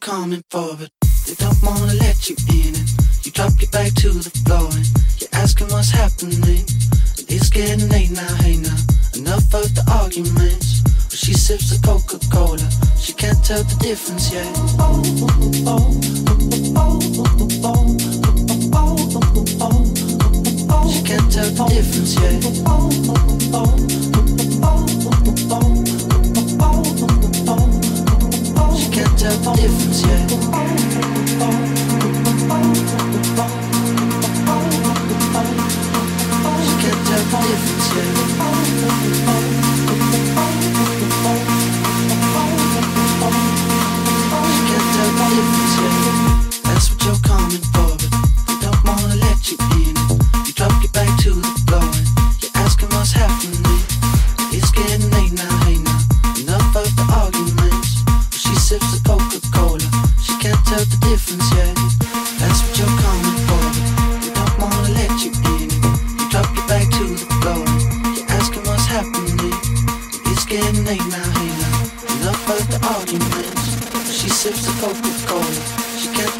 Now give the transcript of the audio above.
That's what